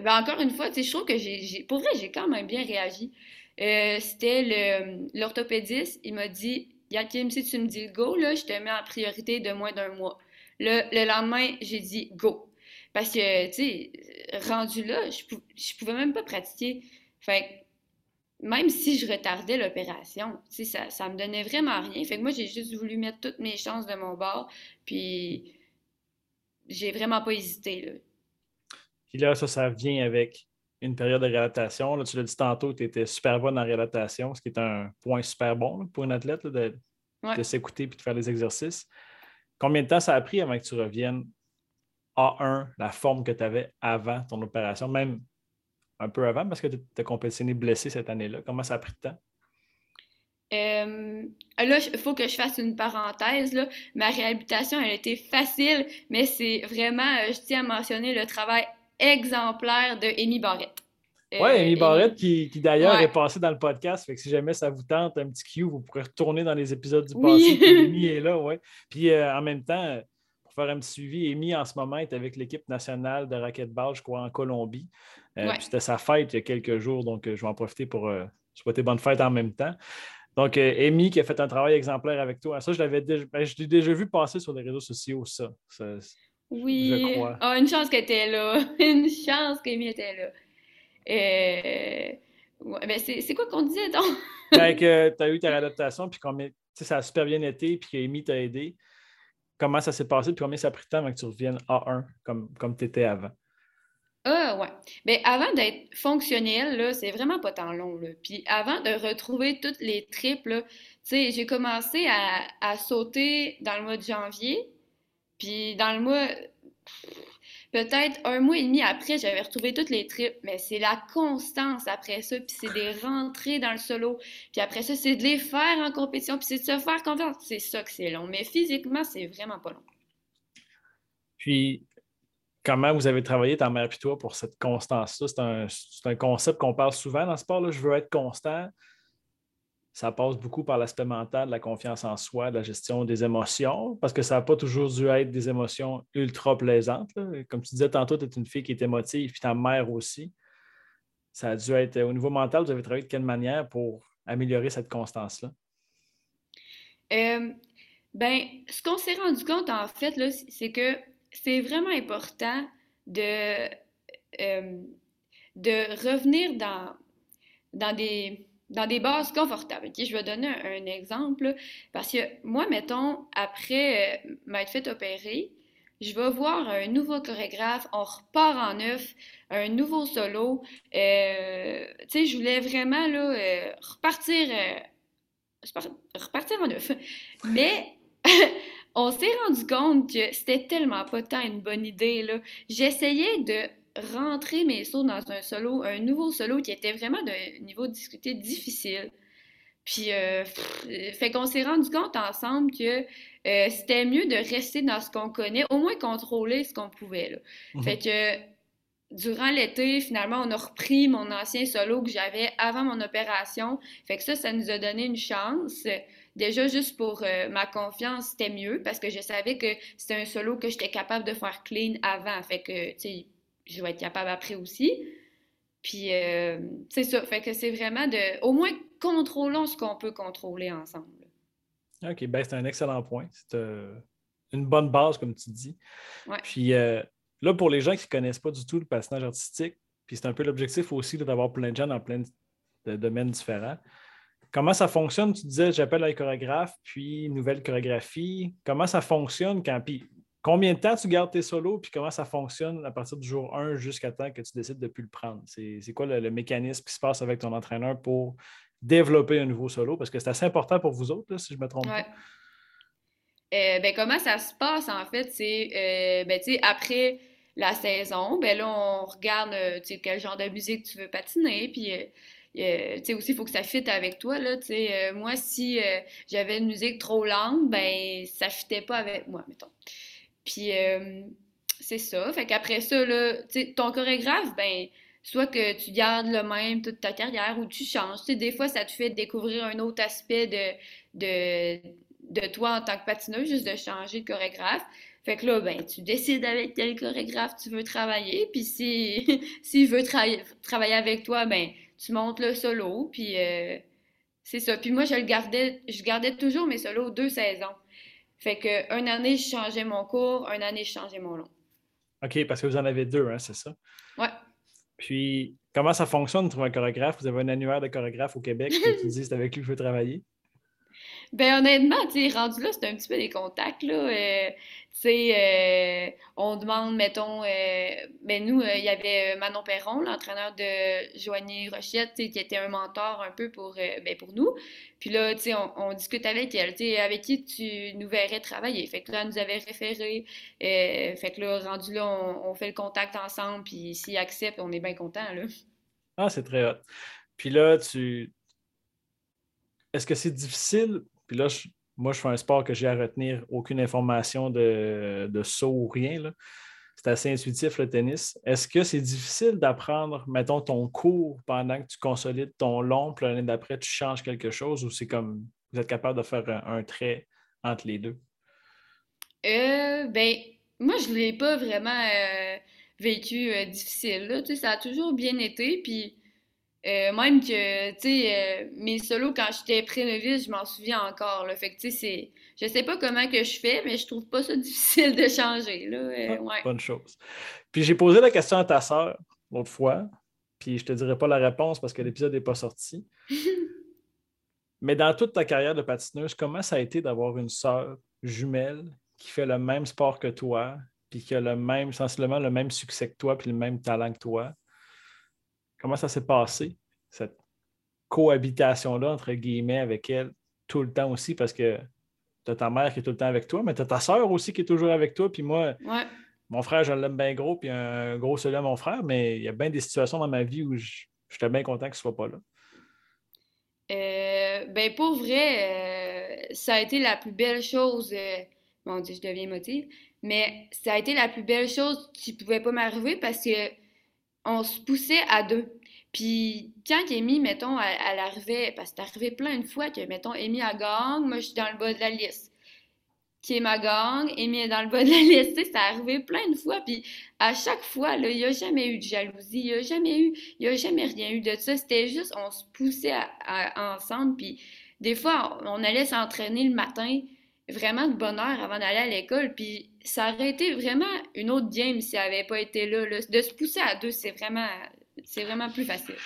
ben encore une fois, je trouve que j'ai. Pour vrai, j'ai quand même bien réagi. Euh, c'était l'orthopédiste, il m'a dit Yakim, si tu me dis go, là, je te mets en priorité de moins d'un mois. Le, le lendemain, j'ai dit go. Parce que, tu sais, rendu là, je, je pouvais même pas pratiquer. Fait même si je retardais l'opération, tu ça, ça me donnait vraiment rien. Fait que moi, j'ai juste voulu mettre toutes mes chances de mon bord, puis j'ai vraiment pas hésité, là. Puis là, ça, ça vient avec une période de réadaptation. Là, tu l'as dit tantôt, tu étais super bonne en réadaptation, ce qui est un point super bon pour un athlète de, s'écouter et de faire des exercices. Combien de temps ça a pris avant que tu reviennes à 1 la forme que tu avais avant ton opération, même un peu avant, parce que tu as compétitionné blessé cette année-là? Comment ça a pris de temps? Euh, là, il faut que je fasse une parenthèse. Là. Ma réhabilitation, elle a été facile, mais c'est vraiment, euh, je tiens à mentionner le travail exemplaire de Amy Barrett. oui, Amy euh, Barrett, qui, d'ailleurs est passée dans le podcast. Fait que si jamais ça vous tente un petit cue, vous pourrez retourner dans les épisodes du passé. Amy est là, ouais. Puis en même temps, pour faire un petit suivi, Amy en ce moment est avec l'équipe nationale de racquetball, je crois, en Colombie. C'était sa fête il y a quelques jours, donc je vais en profiter pour souhaiter bonne fête en même temps. Donc, euh, Amy qui a fait un travail exemplaire avec toi. Ça, je l'avais déjà, ben, je l'ai déjà vu passer sur les réseaux sociaux, ça. Oui. Je crois. Oh, une chance qu'elle était là. une chance qu'Amy était là. Euh... ben c'est quoi qu'on disait donc? ben, que tu as eu ta réadaptation, puis ça a super bien été, puis qu'Amy t'a aidé. Comment ça s'est passé, puis combien ça a pris de temps avant que tu reviennes A1 comme, comme tu étais avant? Ah, ouais. Mais ben, avant d'être fonctionnel, c'est vraiment pas tant long, là. Puis avant de retrouver toutes les tripes, tu sais, j'ai commencé à, à, sauter dans le mois de janvier. Puis dans le mois, peut-être un mois et demi après, j'avais retrouvé toutes les tripes. Mais c'est la constance après ça. Puis c'est des rentrées dans le solo. Puis après ça, c'est de les faire en compétition. Puis c'est de se faire confiance. C'est ça que c'est long. Mais physiquement, c'est vraiment pas long. Puis comment vous avez travaillé, ta mère et toi, pour cette constance-là? C'est un, concept qu'on parle souvent dans ce sport. Là. Je veux être constant. Ça passe beaucoup par l'aspect mental, la confiance en soi, la gestion des émotions, parce que ça n'a pas toujours dû être des émotions ultra plaisantes. Comme tu disais tantôt, tu es une fille qui est émotive, puis ta mère aussi. Ça a dû être, au niveau mental, vous avez travaillé de quelle manière pour améliorer cette constance-là? Euh, ben, ce qu'on s'est rendu compte, en fait, c'est que c'est vraiment important de, euh, de revenir dans, dans, des, dans des bases confortables. Je vais donner un, exemple. Parce que moi, mettons, après euh, m'être fait opérer, je vais voir un nouveau chorégraphe, on repart en neuf, un nouveau solo. Euh, tu sais, je voulais vraiment là, repartir, repartir en neuf. Mais on s'est rendu compte que c'était tellement pas tant une bonne idée. J'essayais de rentrer mes sauts dans un solo, un nouveau solo qui était vraiment d'un niveau discuté difficile. Puis, euh, fait qu'on s'est rendu compte ensemble que euh, c'était mieux de rester dans ce qu'on connaît, au moins contrôler ce qu'on pouvait. Là. Mhm. Fait que durant l'été, finalement, on a repris mon ancien solo que j'avais avant mon opération. Fait que ça, ça nous a donné une chance. Déjà, juste pour euh, ma confiance, c'était mieux parce que je savais que c'était un solo que j'étais capable de faire clean avant. Fait que, tu sais, je vais être capable après aussi. Puis, euh, c'est ça. Fait que c'est vraiment de. Au moins, contrôlons ce qu'on peut contrôler ensemble. OK, ben c'est un excellent point. C'est euh, une bonne base, comme tu dis. Puis là, pour les gens qui ne connaissent pas du tout le patinage artistique, puis c'est un peu l'objectif aussi d'avoir plein de gens dans plein de domaines différents. Comment ça fonctionne? Tu disais, j'appelle un chorégraphe, puis nouvelle chorégraphie. Comment ça fonctionne quand. Puis combien de temps tu gardes tes solos, puis comment ça fonctionne à partir du jour 1 jusqu'à temps que tu décides de ne plus le prendre? C'est quoi le, mécanisme qui se passe avec ton entraîneur pour développer un nouveau solo? Parce que c'est assez important pour vous autres, si je me trompe pas. Euh, ben, comment ça se passe, en fait? C'est euh, ben, après la saison, ben là, on regarde euh, quel genre de musique tu veux patiner, puis euh, tu sais, aussi, il faut que ça fitte avec toi, là. Euh, moi, si euh, j'avais une musique trop lente, ben, ça fitait pas avec moi, mettons. Puis, c'est ça. Fait qu'après ça, là, ton chorégraphe, ben, soit que tu gardes le même toute ta carrière ou tu changes. Des fois, ça te fait découvrir un autre aspect de, toi en tant que patineuse, juste de changer de chorégraphe. Fait que là, ben, tu décides avec quel chorégraphe tu veux travailler, puis si, s'il veut travailler avec toi, ben, tu montes le solo, puis euh, c'est ça. Puis moi, je le gardais, je gardais toujours mes solos deux saisons. Fait que une année, je changeais mon cours, une année, je changeais mon long. OK, parce que vous en avez deux, hein, c'est ça? Ouais. Puis, comment ça fonctionne de trouver un chorégraphe? Vous avez un annuaire de chorégraphe au Québec qui dit c'est avec lui que je veux travailler? Ben honnêtement, tu rendu là, c'est un petit peu des contacts, là. Euh, tu sais, euh, on demande, mettons, euh, ben nous, il y avait Manon Perron, l'entraîneur de Joanie Rochette, qui était un mentor un peu pour, ben, pour nous. Puis là, tu sais, on, discute avec elle, tu sais, avec qui tu nous verrais travailler. Fait que là, elle nous avait référé. fait que là, rendu là, on, fait le contact ensemble, puis s'il accepte, on est bien content, là. Ah, c'est très hot. Puis là, tu... Est-ce que c'est difficile puis là, moi, je fais un sport que j'ai à retenir aucune information de, saut ou rien. C'est assez intuitif le tennis. Est-ce que c'est difficile d'apprendre, mettons, ton cours pendant que tu consolides ton long, puis l'année d'après, tu changes quelque chose ou c'est comme vous êtes capable de faire un, trait entre les deux? Euh, ben, moi, je ne l'ai pas vraiment euh, vécu euh, difficile. Là. ça a toujours bien été. Puis euh, même que, tu sais, euh, mes solos, quand j'étais pré-novice, je m'en souviens encore. Là. Fait que, tu sais, c'est... Je sais pas comment que je fais, mais je trouve pas ça difficile de changer, là. Euh, ah, bonne chose. Puis j'ai posé la question à ta sœur l'autre fois, puis je te dirai pas la réponse parce que l'épisode n'est pas sorti. mais dans toute ta carrière de patineuse, comment ça a été d'avoir une sœur jumelle qui fait le même sport que toi, puis qui a le même, sensiblement le même succès que toi, puis le même talent que toi? Comment ça s'est passé, cette cohabitation-là, entre guillemets, avec elle tout le temps aussi, parce que tu as ta mère qui est tout le temps avec toi, mais tu as ta soeur aussi qui est toujours avec toi. Puis moi, mon frère, je l'aime bien gros, puis un gros seul à mon frère, mais il y a bien des situations dans ma vie où j'étais bien content qu'il ne soit pas là. Euh, ben pour vrai, euh, ça a été la plus belle chose. Euh, mon Dieu, je deviens motive. Mais ça a été la plus belle chose qui pouvait pas m'arriver parce que on se poussait à deux. Puis quand Amy, mettons, elle, arrivait, parce que c'est arrivé plein de fois que, mettons, Amy a gang, moi je suis dans le bas de la liste. Qui est ma gang, Amy est dans le bas de la liste. Ça arrivé plein de fois. Puis à chaque fois, il n'y a jamais eu de jalousie, il n'y a jamais eu, il a jamais rien eu de ça. C'était juste, on se poussait ensemble. Puis des fois, on allait s'entraîner le matin, vraiment de bonne heure avant d'aller à l'école. Puis ça aurait été vraiment une autre game si elle n'avait pas été là, De se pousser à deux, c'est vraiment, c'est vraiment plus facile.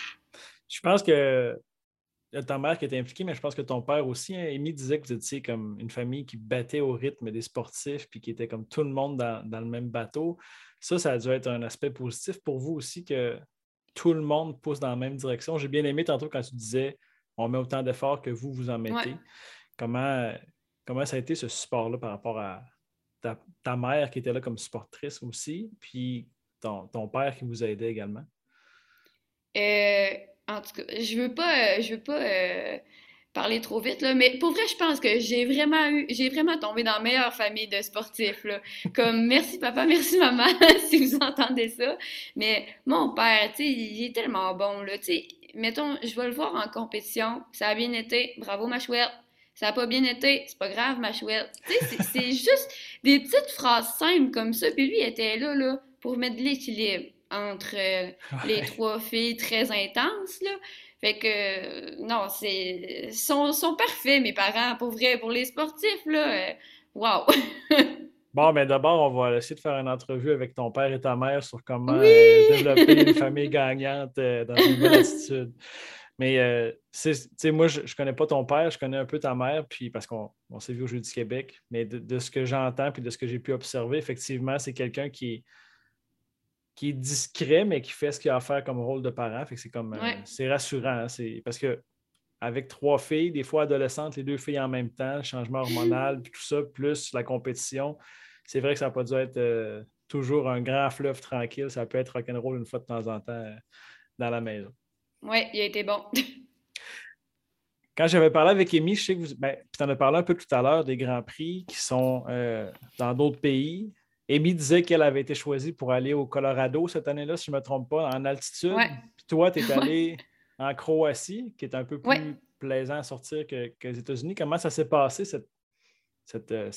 Je pense que ta mère qui était impliquée, mais je pense que ton père aussi. Hein, Amy disait que vous étiez comme une famille qui battait au rythme des sportifs, puis qui était comme tout le monde dans, le même bateau. Ça, ça a dû être un aspect positif pour vous aussi que tout le monde pousse dans la même direction. J'ai bien aimé tantôt quand tu disais on met autant d'efforts que vous, vous en mettez. Comment, comment ça a été ce support-là par rapport à, ta, mère qui était là comme supportrice aussi, puis ton, père qui vous a aidé également? Euh, en tout cas, je veux pas, euh, je veux pas euh, parler trop vite, là, mais pour vrai, je pense que j'ai vraiment eu, j'ai vraiment tombé dans la meilleure famille de sportifs. Là. Comme merci papa, merci maman, si vous entendez ça. Mais mon père, tu sais, il est tellement bon, là. Mettons, je vais le voir en compétition, ça a bien été, bravo ma chouette, ça n'a pas bien été, c'est pas grave, ma chouette. Tu sais, c'est juste des petites phrases simples comme ça. Puis lui, il était là, là, pour mettre de l'équilibre entre euh, les trois filles très intenses, là. Fait que, euh, non, c'est. sont, sont parfaits, mes parents, pour vrai, pour les sportifs, là. Waouh! Bon, mais d'abord, on va essayer de faire une entrevue avec ton père et ta mère sur comment euh, développer une famille gagnante dans une bonne attitude. Mais euh, moi, je ne connais pas ton père, je connais un peu ta mère, puis parce qu'on s'est vu au Jeu du Québec, mais de, ce que j'entends puis de ce que j'ai pu observer, effectivement, c'est quelqu'un qui est, qui est discret, mais qui fait ce qu'il a à faire comme rôle de parent. Fait que c'est comme euh, c'est rassurant. Hein, parce que avec trois filles, des fois adolescentes, les deux filles en même temps, changement hormonal, puis tout ça, plus la compétition, c'est vrai que ça n'a pas dû être euh, toujours un grand fleuve tranquille. Ça peut être rock'n'roll une fois de temps en temps dans la maison. Oui, il a été bon. Quand j'avais parlé avec Amy, je sais que vous. Ben, tu en as parlé un peu tout à l'heure des Grands Prix qui sont euh, dans d'autres pays. Amy disait qu'elle avait été choisie pour aller au Colorado cette année-là, si je ne me trompe pas, en altitude. Puis toi, tu es allé en Croatie, qui est un peu plus plaisant à sortir que, les États-Unis. Comment ça s'est passé, cette, cette, euh,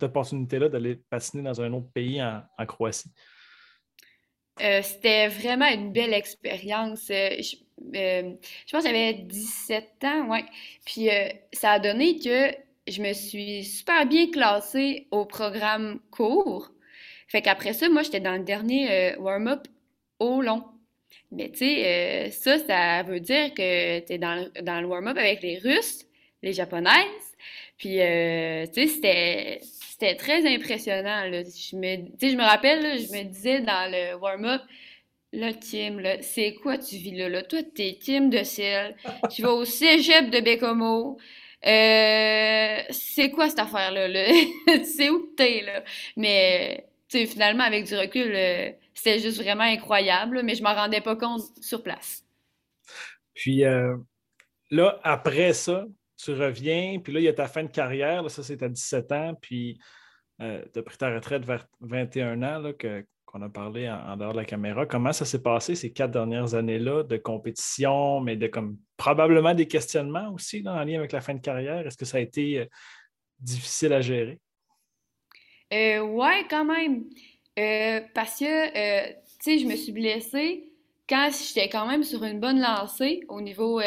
opportunité-là d'aller patiner dans un autre pays en Croatie? Euh, c'était vraiment une belle expérience. Euh, je, euh, je, pense que j'avais 17 ans, ouais. Puis ça a donné que je me suis super bien classée au programme court. Fait qu'après ça, moi, j'étais dans le dernier warm-up au long. Mais tu sais, ça, ça veut dire que tu es dans, dans le warm-up avec les Russes, les japonaises. Puis, euh, tu sais, c'était, c'était très impressionnant. Là. Je, me, je me rappelle, je me disais dans le warm-up, là, Tim, c'est quoi tu vis là? Toi, t'es Tim de ciel. Tu vas au cégep de Bécomo. Euh, c'est quoi cette affaire-là? Là? c'est où t'es, là? Mais, tu finalement, avec du recul, euh, c'était juste vraiment incroyable, mais je m'en rendais pas compte sur place. Puis, là, après ça, tu reviens, puis là, il y a ta fin de carrière, ça c'est à 17 ans, puis euh, tu as pris ta retraite vers 21 ans, là, qu'on a parlé en, dehors de la caméra. Comment ça s'est passé ces quatre dernières années-là de compétition, mais de comme probablement des questionnements aussi en lien avec la fin de carrière? Est-ce que ça a été euh, difficile à gérer? Euh, ouais, quand même. Euh, parce que, tu sais, je me suis blessée quand j'étais quand même sur une bonne lancée au niveau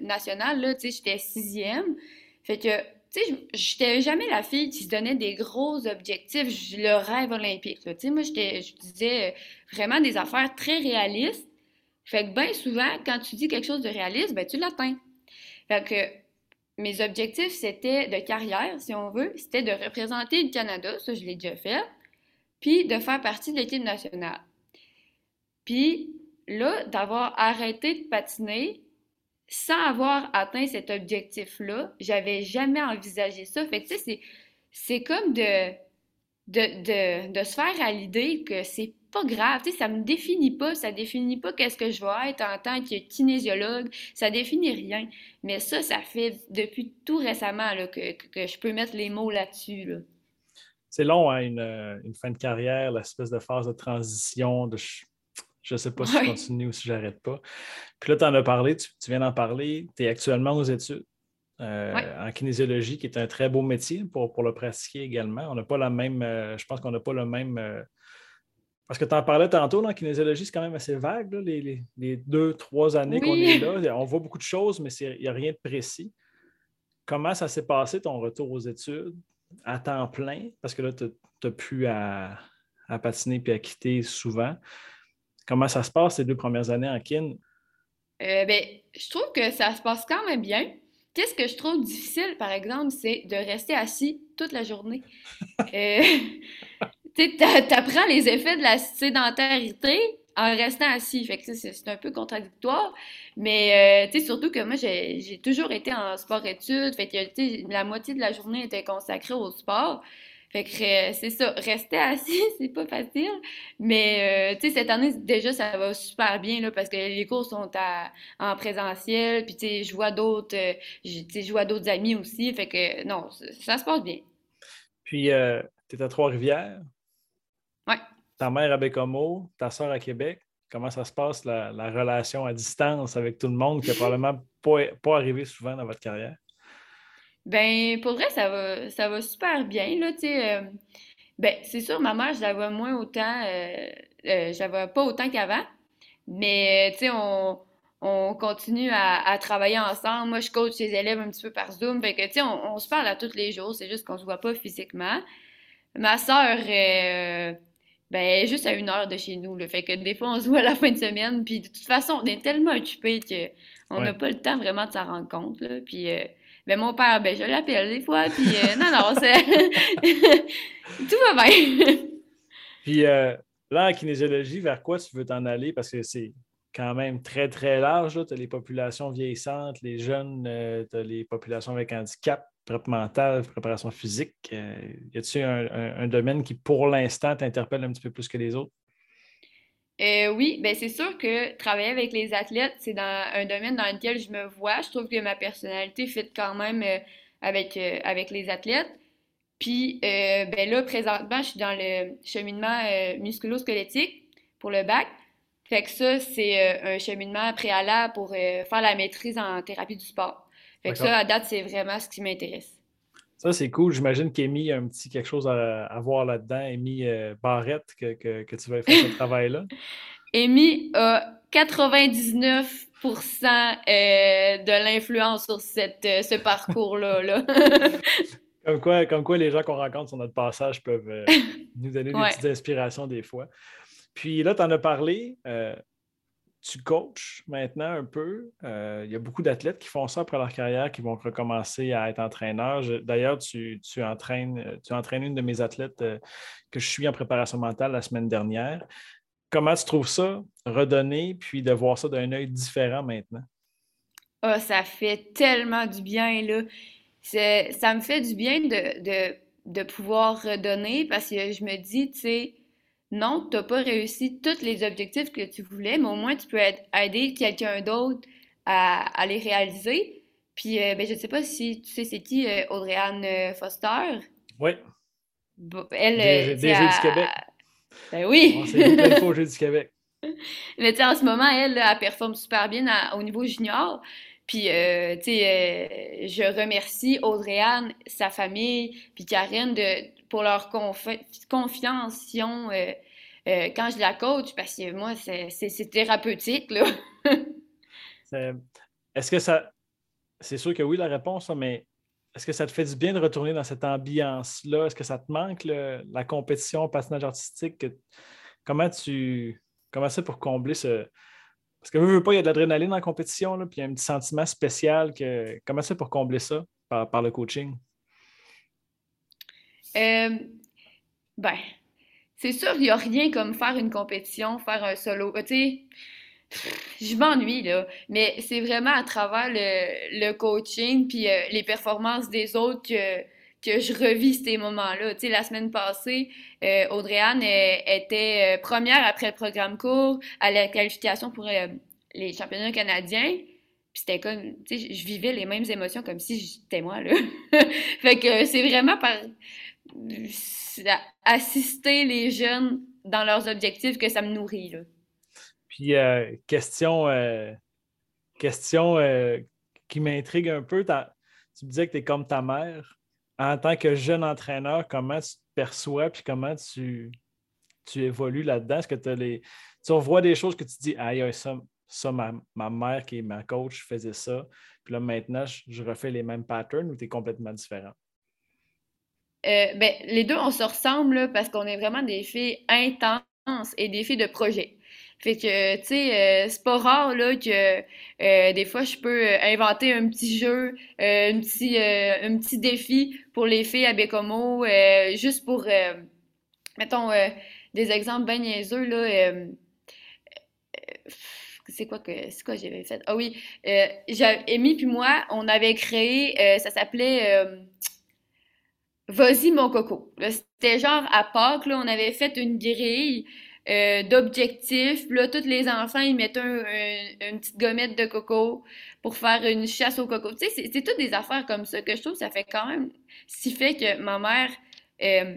national, là, tu sais, j'étais sixième. Fait que, tu sais, j'étais jamais la fille qui se donnait des gros objectifs, le rêve olympique. Tu moi, je disais euh, vraiment des affaires très réalistes. Fait que bien souvent, quand tu dis quelque chose de réaliste, ben tu l'atteins. Fait que mes objectifs, c'était de carrière, si on veut, c'était de représenter le Canada, ça je l'ai déjà fait, puis de faire partie de l'équipe nationale. Puis là, d'avoir arrêté de patiner sans avoir atteint cet objectif-là, j'avais jamais envisagé ça. Fait que, tu sais, c'est comme de, de, de, se faire à l'idée que c'est pas grave, tu sais, ça me définit pas, ça définit pas qu'est-ce que je vais être en tant que kinésiologue, ça définit rien. Mais ça, ça fait depuis tout récemment là, que, que, je peux mettre les mots là-dessus. C'est long, hein, une, une, fin de carrière, l'espèce de phase de transition, de ne sais pas si je continue ou si j'arrête pas. Puis là, tu en as parlé, tu, viens d'en parler. Tu es actuellement aux études euh, en kinésiologie, qui est un très beau métier pour, pour le pratiquer également. On n'a pas la même, euh, je pense qu'on n'a pas le même. Euh, parce que tu en parlais tantôt, en kinésiologie, c'est quand même assez vague, les, deux, trois années qu'on est là. On voit beaucoup de choses, mais il n'y a rien de précis. Comment ça s'est passé ton retour aux études à temps plein? Parce que là, tu n'as plus à, à patiner puis à quitter souvent. Comment ça se passe ces deux premières années en kin? Euh, ben, je trouve que ça se passe quand même bien. Qu'est-ce que je trouve difficile, par exemple, c'est de rester assis toute la journée. euh, tu apprends les effets de la sédentarité en restant assis. Fait que c'est un peu contradictoire. Mais euh, surtout que moi, j'ai toujours été en sport-études. Fait que la moitié de la journée était consacrée au sport. Fait que euh, c'est ça, rester assis, c'est pas facile. Mais euh, tu sais, cette année, déjà, ça va super bien là, parce que les cours sont en présentiel. Puis tu sais, je vois d'autres euh, je vois d'autres amis aussi. Fait que non, ça, se passe bien. Puis tu es à Trois-Rivières? Ouais. Ta mère à Bécomo, ta soeur à Québec. Comment ça se passe, la, relation à distance avec tout le monde qui n'a probablement pas, pas arrivé souvent dans votre carrière? Ben, pour vrai, ça va, ça va super bien, là, tu sais. Euh, ben, c'est sûr, ma mère, je la vois moins autant, euh, euh, je la vois pas autant qu'avant, mais, tu sais, on, on continue à, travailler ensemble. Moi, je coach ses élèves un petit peu par Zoom, fait que, tu sais, on, se parle à tous les jours, c'est juste qu'on se voit pas physiquement. Ma sœur, ben, juste à une heure de chez nous, le fait que des fois, on se voit à la fin de semaine, puis de toute façon, on est tellement occupés qu'on n'a pas le temps vraiment de s'en rendre compte, là, puis... Ben, mon père, ben, je l'appelle des fois, puis euh, non, non, c'est. Tout va bien. puis euh, là, en kinésiologie, vers quoi tu veux t'en aller? Parce que c'est quand même très, très large. Tu as les populations vieillissantes, les jeunes, euh, tu as les populations avec handicap, préparation mentale, préparation physique. y a-t-il un, domaine qui, pour l'instant, t'interpelle un petit peu plus que les autres? Euh, oui, ben c'est sûr que travailler avec les athlètes, c'est dans un domaine dans lequel je me vois. Je trouve que ma personnalité fit quand même euh, avec, euh, avec les athlètes. Puis ben là, présentement, je suis dans le cheminement musculo-squelettique pour le bac. Fait que ça, c'est un cheminement préalable pour faire la maîtrise en thérapie du sport. Fait que ça, à date, c'est vraiment ce qui m'intéresse. Ça, c'est cool. J'imagine qu'Amy a un petit quelque chose à, voir là-dedans. Amy euh, Barrette, que, tu vas faire ce travail-là. Amy a 99% euh, de l'influence sur cette, euh, ce parcours-là. comme, quoi, comme quoi, les gens qu'on rencontre sur notre passage peuvent nous donner des petites inspirations des fois. Puis là, tu en as parlé. Tu coaches maintenant un peu. Euh, il y a beaucoup d'athlètes qui font ça après leur carrière, qui vont recommencer à être entraîneurs. D'ailleurs, tu, entraînes, tu entraînes une de mes athlètes euh, que je suis en préparation mentale la semaine dernière. Comment tu trouves ça, redonner, puis de voir ça d'un œil différent maintenant? Oh, ça fait tellement du bien, là. Ça me fait du bien de, de pouvoir redonner parce que je me dis, tu sais, non, tu n'as pas réussi tous les objectifs que tu voulais, mais au moins tu peux aider quelqu'un d'autre à, les réaliser. Puis, euh, ben, je ne sais pas si tu sais c'est qui euh, Audrey-Anne euh, Foster? Oui. elle, des, Jeux du Québec. Ben oui. C'est des Jeux du Québec. Mais tu sais, en ce moment, elle, elle performe super bien au niveau junior. Puis, tu sais, je remercie Audrey-Anne, sa famille, puis Karine de, pour leur confiance euh, euh, quand je la coach, parce que moi, c'est thérapeutique. Là. est-ce que ça. C'est sûr que oui, la réponse, mais est-ce que ça te fait du bien de retourner dans cette ambiance-là? Est-ce que ça te manque la compétition, le patinage artistique? Comment tu. Comment c'est pour combler ce. Parce que veux, veux pas, il y a de l'adrénaline dans la compétition, puis il y a un petit sentiment spécial. Que... Comment c'est pour combler ça par le coaching? Euh, ben, c'est sûr, il n'y a rien comme faire une compétition, faire un solo. Euh, tu sais, je m'ennuie, là. Mais c'est vraiment à travers le, coaching puis euh, les performances des autres que, que je revis ces moments-là. Tu sais, la semaine passée, euh, Audrey-Anne était première après le programme court à la qualification pour les championnats canadiens. Puis c'était comme, tu sais, je vivais les mêmes émotions comme si j'étais moi, là. fait que c'est vraiment par assister les jeunes dans leurs objectifs que ça me nourrit. Là. Puis, euh, question, euh, question euh, qui m'intrigue un peu. Tu me disais que tu es comme ta mère. En tant que jeune entraîneur, comment tu te perçois puis comment tu, tu évolues là-dedans? Est-ce que tu les. Tu revois des choses que tu dis, aïe, ça, ça ma, ma, mère qui est ma coach faisait ça. Puis là, maintenant, je, je refais les mêmes patterns ou tu es complètement différent? Euh, ben, les deux, on se ressemble parce qu'on est vraiment des filles intenses et des filles de projet. Fait que, tu sais, euh, c'est pas rare là, que euh, des fois, je peux inventer un petit jeu, un, petit, un petit défi pour les filles à Bécomo, juste pour, mettons, des exemples bien niaiseux, là. c'est quoi que c'est quoi j'avais fait? Ah oui, Amy puis moi, on avait créé, ça s'appelait Vas-y, mon coco. C'était genre à Pâques, là, on avait fait une grille euh, d'objectifs. Là, tous les enfants, ils mettaient une petite gommette de coco pour faire une chasse au coco. Tu sais, c'est toutes des affaires comme ça que je trouve ça fait quand même si fait que ma mère euh,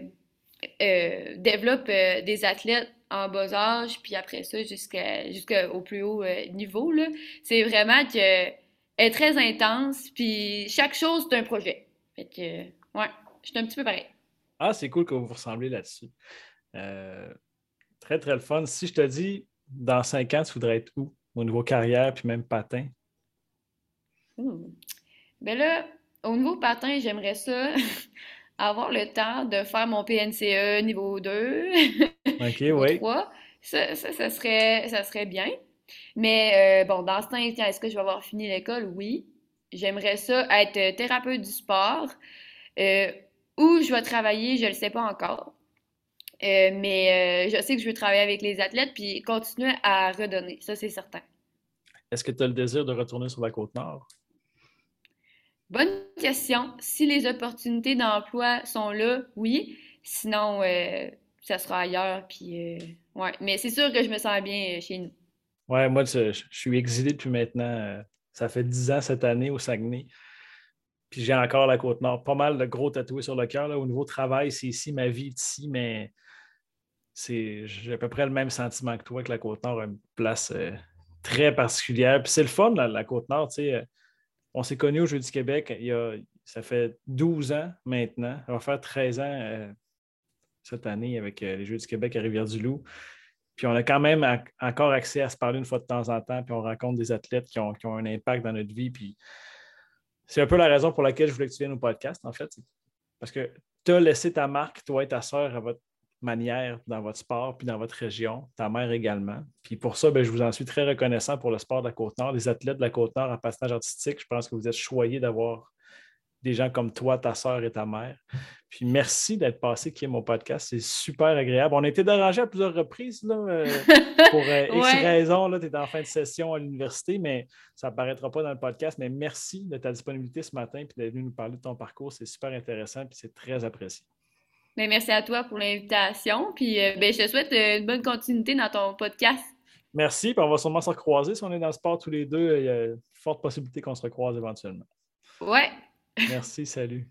euh, développe des athlètes en bas âge, puis après ça, jusqu'au plus haut niveau. C'est vraiment que est très intense, puis chaque chose, c'est un projet. Fait que, ouais. Je suis un petit peu pareil. Ah, c'est cool que vous vous ressemblez là-dessus. Euh, très, très le fun. Si je te dis, dans cinq ans, tu voudrais être où? Au niveau carrière puis même patin? Hmm. Ben là, au niveau patin, j'aimerais ça avoir le temps de faire mon PNCE niveau 2. OK, oui. Ça, ça, serait, ça serait bien. Mais euh, bon, dans ce temps, est-ce que je vais avoir fini l'école? Oui. J'aimerais ça être thérapeute du sport. Euh, où je vais travailler, je ne le sais pas encore. Euh, mais euh, je sais que je veux travailler avec les athlètes puis continuer à redonner. Ça, c'est certain. Est-ce que tu as le désir de retourner sur la côte nord? Bonne question. Si les opportunités d'emploi sont là, oui. Sinon, euh, ça sera ailleurs. Puis, ouais. Mais c'est sûr que je me sens bien chez nous. Ouais, moi, je, je suis exilé depuis maintenant. ça fait dix ans cette année au Saguenay. Puis j'ai encore la Côte-Nord. Pas mal de gros tatoués sur le cœur. Au niveau travail, c'est ici, ma vie est ici, mais c'est, j'ai à peu près le même sentiment que toi, que la Côte-Nord a une place euh, très particulière. Puis c'est le fun, la, Côte-Nord. Euh, on s'est connus au Jeu du Québec, il y a, ça fait 12 ans maintenant. On va faire 13 ans euh, cette année avec les Jeux du Québec à Rivière-du-Loup. Puis on a quand même encore accès à se parler une fois de temps en temps, puis on rencontre des athlètes qui ont, qui ont un impact dans notre vie. Puis c'est un peu la raison pour laquelle je voulais que tu viennes au podcast, en fait. Parce que tu as laissé ta marque, toi et ta soeur, à votre manière dans votre sport puis dans votre région, ta mère également. Puis pour ça, ben, je vous en suis très reconnaissant pour le sport de la Côte-Nord, les athlètes de la Côte-Nord en patinage artistique. Je pense que vous êtes choyés d'avoir des gens comme toi, ta soeur et ta mère. Puis merci d'être passé qui est mon podcast. C'est super agréable. On a été dérangé à plusieurs reprises là, euh, pour euh, X raisons. Tu es en fin de session à l'université, mais ça paraîtra pas dans le podcast. Mais merci de ta disponibilité ce matin et d'être venu nous parler de ton parcours. C'est super intéressant et c'est très apprécié. Mais merci à toi pour l'invitation. Puis euh, ben, je te souhaite une bonne continuité dans ton podcast. Merci. Puis on va sûrement se recroiser. Si on est dans le sport tous les deux, il y a une forte possibilité qu'on se recroise éventuellement. Ouais. Merci, salut.